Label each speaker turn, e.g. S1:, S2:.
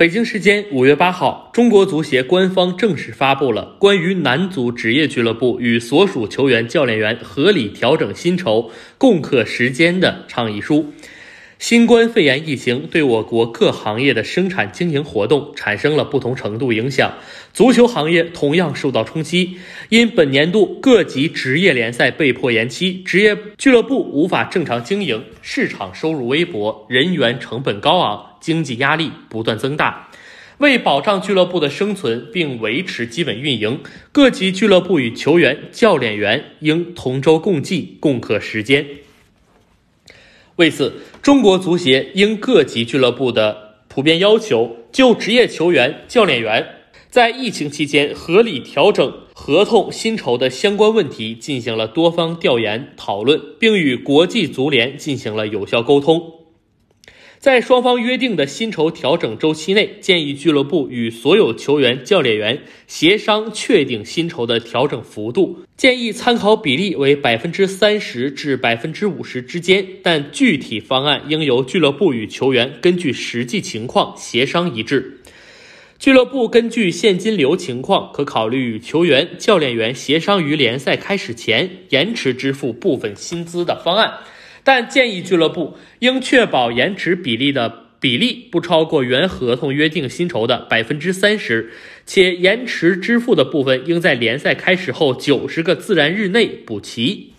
S1: 北京时间五月八号，中国足协官方正式发布了关于男足职业俱乐部与所属球员、教练员合理调整薪酬、共克时间的倡议书。新冠肺炎疫情对我国各行业的生产经营活动产生了不同程度影响，足球行业同样受到冲击。因本年度各级职业联赛被迫延期，职业俱乐部无法正常经营，市场收入微薄，人员成本高昂，经济压力不断增大。为保障俱乐部的生存并维持基本运营，各级俱乐部与球员、教练员应同舟共济，共克时艰。为此，中国足协应各级俱乐部的普遍要求，就职业球员、教练员在疫情期间合理调整合同薪酬的相关问题进行了多方调研讨论，并与国际足联进行了有效沟通。在双方约定的薪酬调整周期内，建议俱乐部与所有球员、教练员协商确定薪酬的调整幅度，建议参考比例为百分之三十至百分之五十之间，但具体方案应由俱乐部与球员根据实际情况协商一致。俱乐部根据现金流情况，可考虑与球员、教练员协商于联赛开始前延迟支付部分薪资的方案。但建议俱乐部应确保延迟比例的比例不超过原合同约定薪酬的百分之三十，且延迟支付的部分应在联赛开始后九十个自然日内补齐。